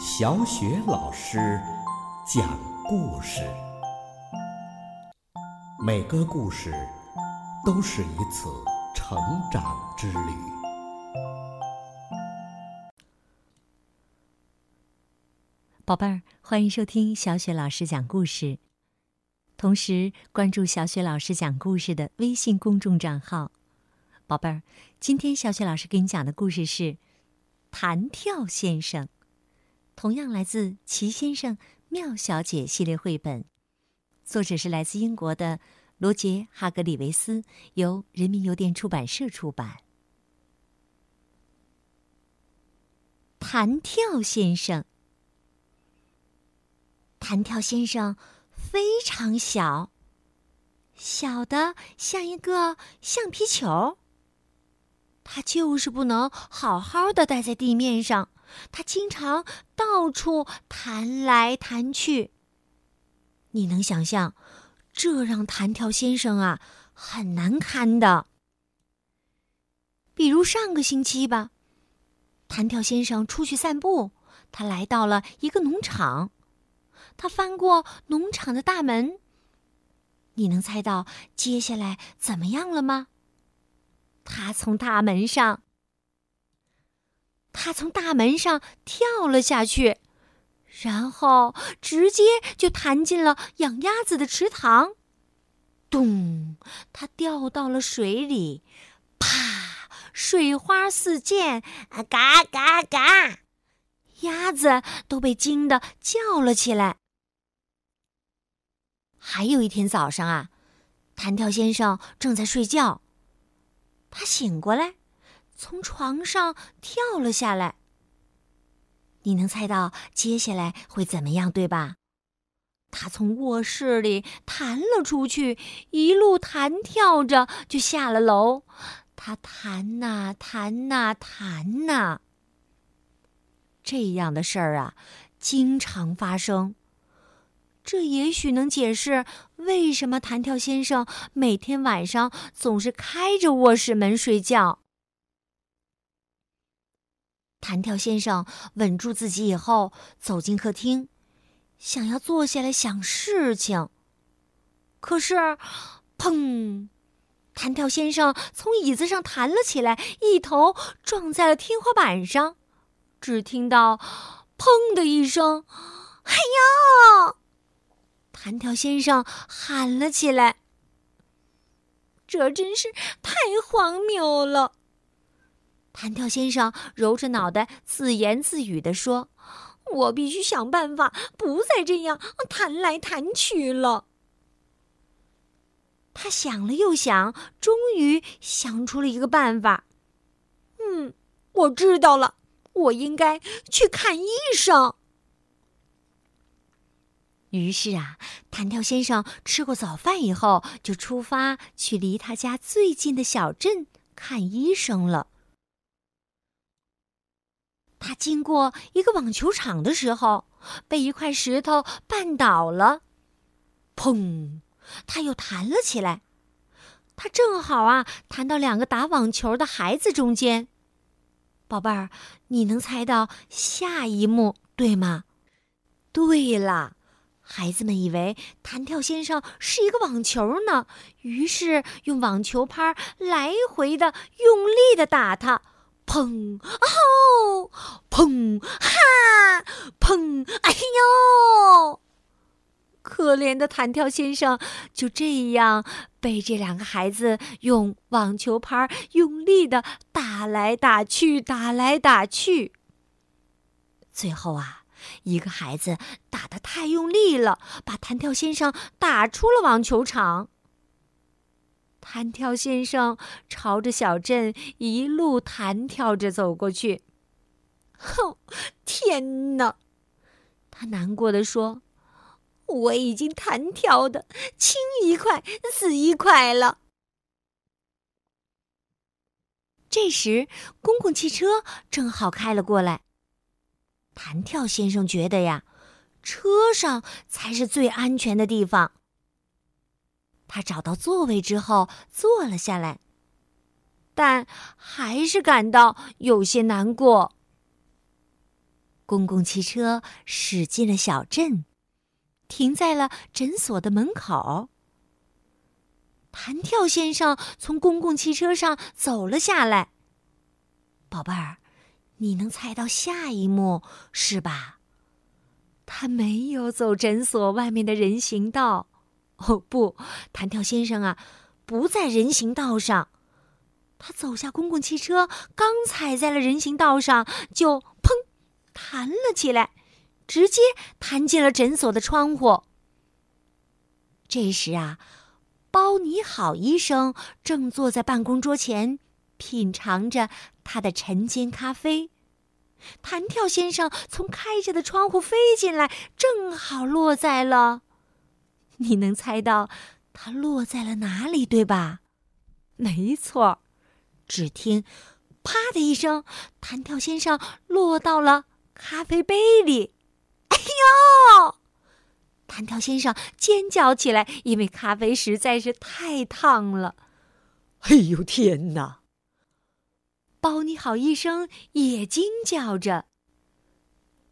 小雪老师讲故事，每个故事都是一次成长之旅。宝贝儿，欢迎收听小雪老师讲故事，同时关注小雪老师讲故事的微信公众账号。宝贝儿，今天小雪老师给你讲的故事是《弹跳先生》，同样来自《齐先生妙小姐》系列绘本，作者是来自英国的罗杰·哈格里维斯，由人民邮电出版社出版。弹跳先生，弹跳先生非常小，小的像一个橡皮球。他就是不能好好的待在地面上，他经常到处弹来弹去。你能想象，这让弹跳先生啊很难堪的。比如上个星期吧，弹跳先生出去散步，他来到了一个农场，他翻过农场的大门。你能猜到接下来怎么样了吗？他从大门上，他从大门上跳了下去，然后直接就弹进了养鸭子的池塘。咚！他掉到了水里，啪！水花四溅，啊嘎嘎嘎！鸭子都被惊得叫了起来。还有一天早上啊，弹跳先生正在睡觉。他醒过来，从床上跳了下来。你能猜到接下来会怎么样，对吧？他从卧室里弹了出去，一路弹跳着就下了楼。他弹呐弹呐弹呐。这样的事儿啊，经常发生。这也许能解释为什么弹跳先生每天晚上总是开着卧室门睡觉。弹跳先生稳住自己以后，走进客厅，想要坐下来想事情。可是，砰！弹跳先生从椅子上弹了起来，一头撞在了天花板上，只听到“砰”的一声，“哎呀！”弹跳先生喊了起来：“这真是太荒谬了！”弹跳先生揉着脑袋，自言自语地说：“我必须想办法，不再这样弹来弹去了。”他想了又想，终于想出了一个办法。“嗯，我知道了，我应该去看医生。”于是啊，弹跳先生吃过早饭以后，就出发去离他家最近的小镇看医生了。他经过一个网球场的时候，被一块石头绊倒了，砰！他又弹了起来。他正好啊，弹到两个打网球的孩子中间。宝贝儿，你能猜到下一幕对吗？对了。孩子们以为弹跳先生是一个网球呢，于是用网球拍来回的用力的打他，砰！哦，砰！哈！砰！哎呦！可怜的弹跳先生就这样被这两个孩子用网球拍用力的打来打去，打来打去。最后啊。一个孩子打得太用力了，把弹跳先生打出了网球场。弹跳先生朝着小镇一路弹跳着走过去。哼，天哪！他难过的说：“我已经弹跳的青一块紫一块了。”这时，公共汽车正好开了过来。弹跳先生觉得呀，车上才是最安全的地方。他找到座位之后坐了下来，但还是感到有些难过。公共汽车驶进了小镇，停在了诊所的门口。弹跳先生从公共汽车上走了下来。宝贝儿，你能猜到下一幕是吧？他没有走诊所外面的人行道。哦不，弹跳先生啊，不在人行道上。他走下公共汽车，刚踩在了人行道上，就砰，弹了起来，直接弹进了诊所的窗户。这时啊，包你好医生正坐在办公桌前，品尝着他的晨间咖啡。弹跳先生从开着的窗户飞进来，正好落在了…… 你能猜到他落在了哪里，对吧？没错。只听“啪”的一声，弹跳先生落到了咖啡杯里。哎呦！弹跳先生尖叫起来，因为咖啡实在是太烫了。哎呦天哪！包你好医生也惊叫着。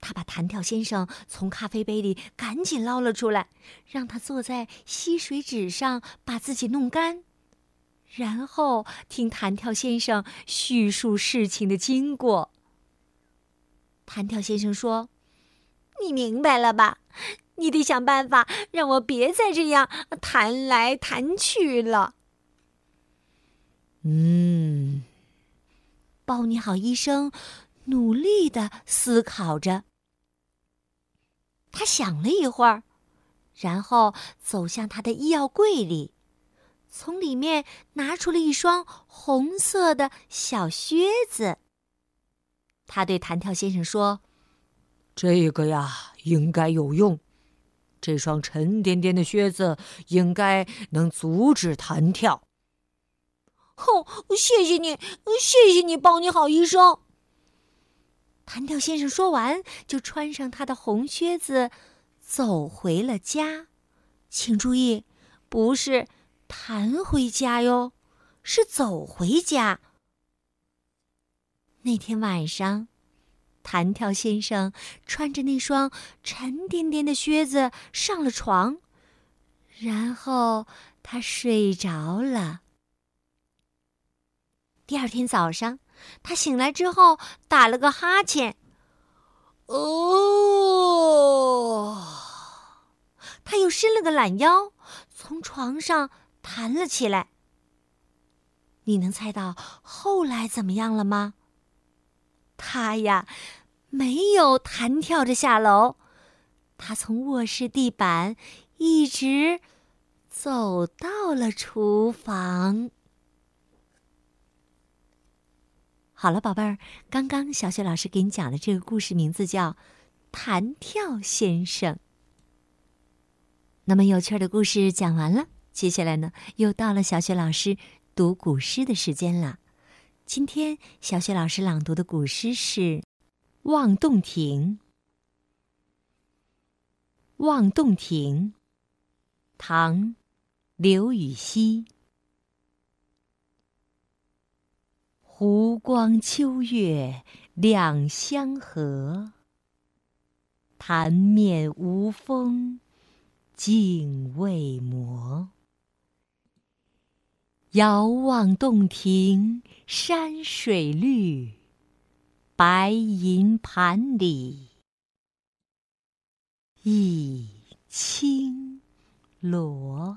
他把弹跳先生从咖啡杯里赶紧捞了出来，让他坐在吸水纸上，把自己弄干。然后听弹跳先生叙述事情的经过。弹跳先生说：“你明白了吧？你得想办法让我别再这样弹来弹去了。”嗯，包你好医生努力的思考着。他想了一会儿，然后走向他的医药柜里。从里面拿出了一双红色的小靴子。他对弹跳先生说：“这个呀，应该有用。这双沉甸甸的靴子应该能阻止弹跳。”“哼，谢谢你，谢谢你，包你好，医生。”弹跳先生说完，就穿上他的红靴子，走回了家。请注意，不是。弹回家哟，是走回家。那天晚上，弹跳先生穿着那双沉甸甸的靴子上了床，然后他睡着了。第二天早上，他醒来之后打了个哈欠，哦，他又伸了个懒腰，从床上。弹了起来。你能猜到后来怎么样了吗？他呀，没有弹跳着下楼，他从卧室地板一直走到了厨房。好了，宝贝儿，刚刚小雪老师给你讲的这个故事名字叫《弹跳先生》。那么有趣的故事讲完了。接下来呢，又到了小雪老师读古诗的时间了。今天小雪老师朗读的古诗是《望洞庭》。《望洞庭》，唐·刘禹锡。湖光秋月两相和，潭面无风镜未磨。遥望洞庭山水绿，白银盘里一青螺。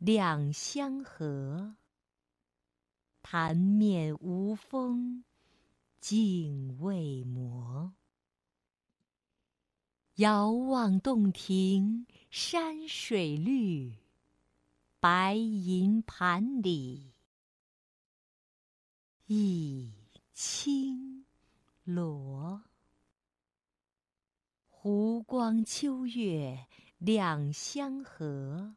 两相和，潭面无风镜未磨。遥望洞庭山水绿，白银盘里一青螺。湖光秋月两相和，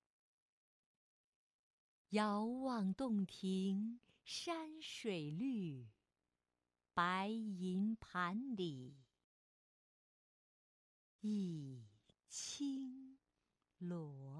遥望洞庭山水绿白银盘里一青螺